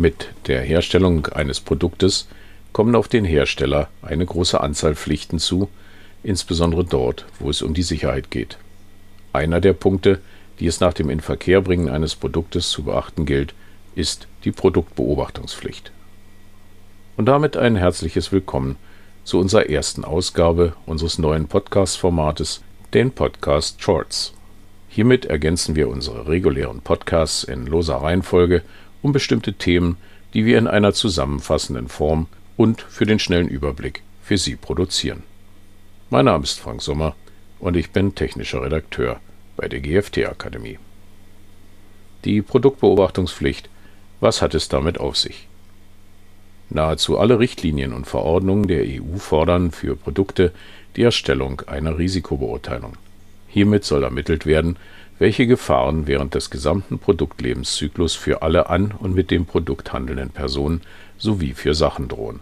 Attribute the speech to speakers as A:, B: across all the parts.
A: Mit der Herstellung eines Produktes kommen auf den Hersteller eine große Anzahl Pflichten zu, insbesondere dort, wo es um die Sicherheit geht. Einer der Punkte, die es nach dem Inverkehrbringen eines Produktes zu beachten gilt, ist die Produktbeobachtungspflicht. Und damit ein herzliches Willkommen zu unserer ersten Ausgabe unseres neuen Podcast-Formates, den Podcast Shorts. Hiermit ergänzen wir unsere regulären Podcasts in loser Reihenfolge um bestimmte Themen, die wir in einer zusammenfassenden Form und für den schnellen Überblick für Sie produzieren. Mein Name ist Frank Sommer und ich bin technischer Redakteur bei der GFT Akademie. Die Produktbeobachtungspflicht, was hat es damit auf sich? Nahezu alle Richtlinien und Verordnungen der EU fordern für Produkte die Erstellung einer Risikobeurteilung. Hiermit soll ermittelt werden, welche Gefahren während des gesamten Produktlebenszyklus für alle an und mit dem Produkt handelnden Personen sowie für Sachen drohen.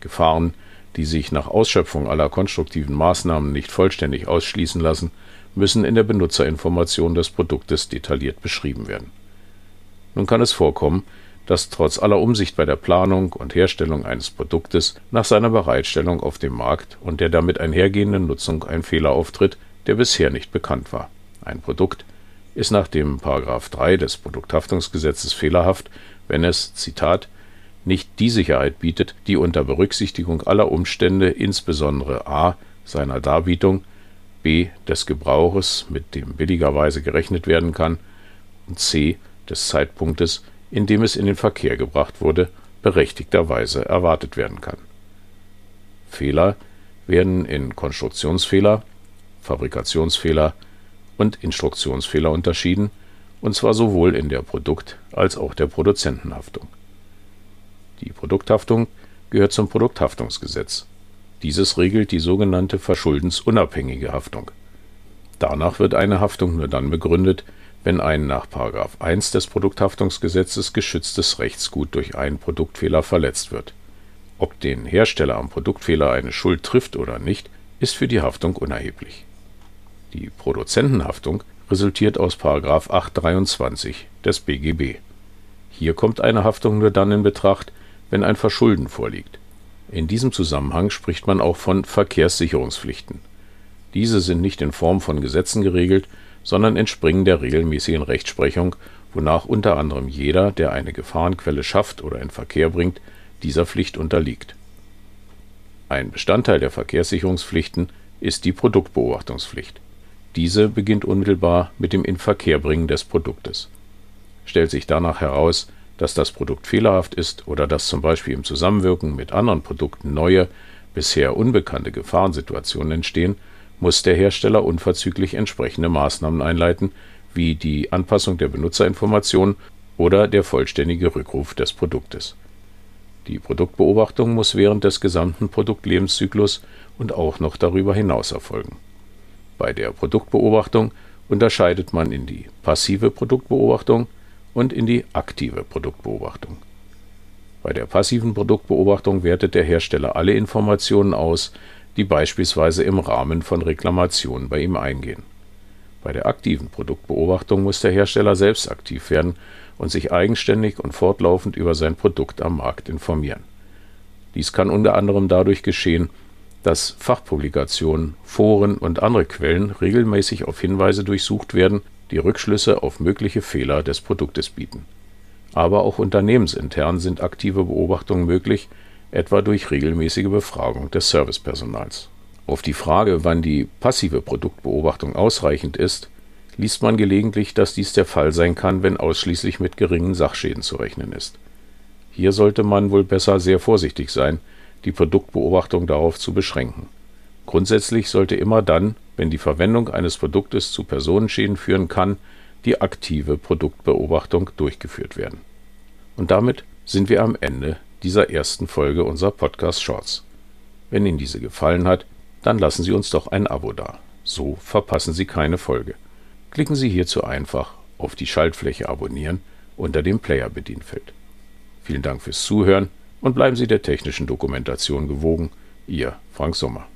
A: Gefahren, die sich nach Ausschöpfung aller konstruktiven Maßnahmen nicht vollständig ausschließen lassen, müssen in der Benutzerinformation des Produktes detailliert beschrieben werden. Nun kann es vorkommen, dass trotz aller Umsicht bei der Planung und Herstellung eines Produktes nach seiner Bereitstellung auf dem Markt und der damit einhergehenden Nutzung ein Fehler auftritt, der bisher nicht bekannt war. Ein Produkt ist nach dem § 3 des Produkthaftungsgesetzes fehlerhaft, wenn es, Zitat, nicht die Sicherheit bietet, die unter Berücksichtigung aller Umstände, insbesondere a. seiner Darbietung, b. des Gebrauches, mit dem billigerweise gerechnet werden kann, und c. des Zeitpunktes, in dem es in den Verkehr gebracht wurde, berechtigterweise erwartet werden kann. Fehler werden in Konstruktionsfehler, Fabrikationsfehler und Instruktionsfehler unterschieden, und zwar sowohl in der Produkt- als auch der Produzentenhaftung. Die Produkthaftung gehört zum Produkthaftungsgesetz. Dieses regelt die sogenannte verschuldensunabhängige Haftung. Danach wird eine Haftung nur dann begründet, wenn ein nach 1 des Produkthaftungsgesetzes geschütztes Rechtsgut durch einen Produktfehler verletzt wird. Ob den Hersteller am Produktfehler eine Schuld trifft oder nicht, ist für die Haftung unerheblich die Produzentenhaftung resultiert aus § 823 des BGB. Hier kommt eine Haftung nur dann in Betracht, wenn ein Verschulden vorliegt. In diesem Zusammenhang spricht man auch von Verkehrssicherungspflichten. Diese sind nicht in Form von Gesetzen geregelt, sondern entspringen der regelmäßigen Rechtsprechung, wonach unter anderem jeder, der eine Gefahrenquelle schafft oder in Verkehr bringt, dieser Pflicht unterliegt. Ein Bestandteil der Verkehrssicherungspflichten ist die Produktbeobachtungspflicht diese beginnt unmittelbar mit dem Inverkehrbringen des Produktes. Stellt sich danach heraus, dass das Produkt fehlerhaft ist oder dass zum Beispiel im Zusammenwirken mit anderen Produkten neue, bisher unbekannte Gefahrensituationen entstehen, muss der Hersteller unverzüglich entsprechende Maßnahmen einleiten, wie die Anpassung der Benutzerinformationen oder der vollständige Rückruf des Produktes. Die Produktbeobachtung muss während des gesamten Produktlebenszyklus und auch noch darüber hinaus erfolgen bei der Produktbeobachtung unterscheidet man in die passive Produktbeobachtung und in die aktive Produktbeobachtung. Bei der passiven Produktbeobachtung wertet der Hersteller alle Informationen aus, die beispielsweise im Rahmen von Reklamationen bei ihm eingehen. Bei der aktiven Produktbeobachtung muss der Hersteller selbst aktiv werden und sich eigenständig und fortlaufend über sein Produkt am Markt informieren. Dies kann unter anderem dadurch geschehen, dass Fachpublikationen, Foren und andere Quellen regelmäßig auf Hinweise durchsucht werden, die Rückschlüsse auf mögliche Fehler des Produktes bieten. Aber auch unternehmensintern sind aktive Beobachtungen möglich, etwa durch regelmäßige Befragung des Servicepersonals. Auf die Frage, wann die passive Produktbeobachtung ausreichend ist, liest man gelegentlich, dass dies der Fall sein kann, wenn ausschließlich mit geringen Sachschäden zu rechnen ist. Hier sollte man wohl besser sehr vorsichtig sein, die Produktbeobachtung darauf zu beschränken. Grundsätzlich sollte immer dann, wenn die Verwendung eines Produktes zu Personenschäden führen kann, die aktive Produktbeobachtung durchgeführt werden. Und damit sind wir am Ende dieser ersten Folge unserer Podcast Shorts. Wenn Ihnen diese gefallen hat, dann lassen Sie uns doch ein Abo da. So verpassen Sie keine Folge. Klicken Sie hierzu einfach auf die Schaltfläche Abonnieren unter dem Player-Bedienfeld. Vielen Dank fürs Zuhören und bleiben Sie der technischen Dokumentation gewogen. Ihr Frank Sommer.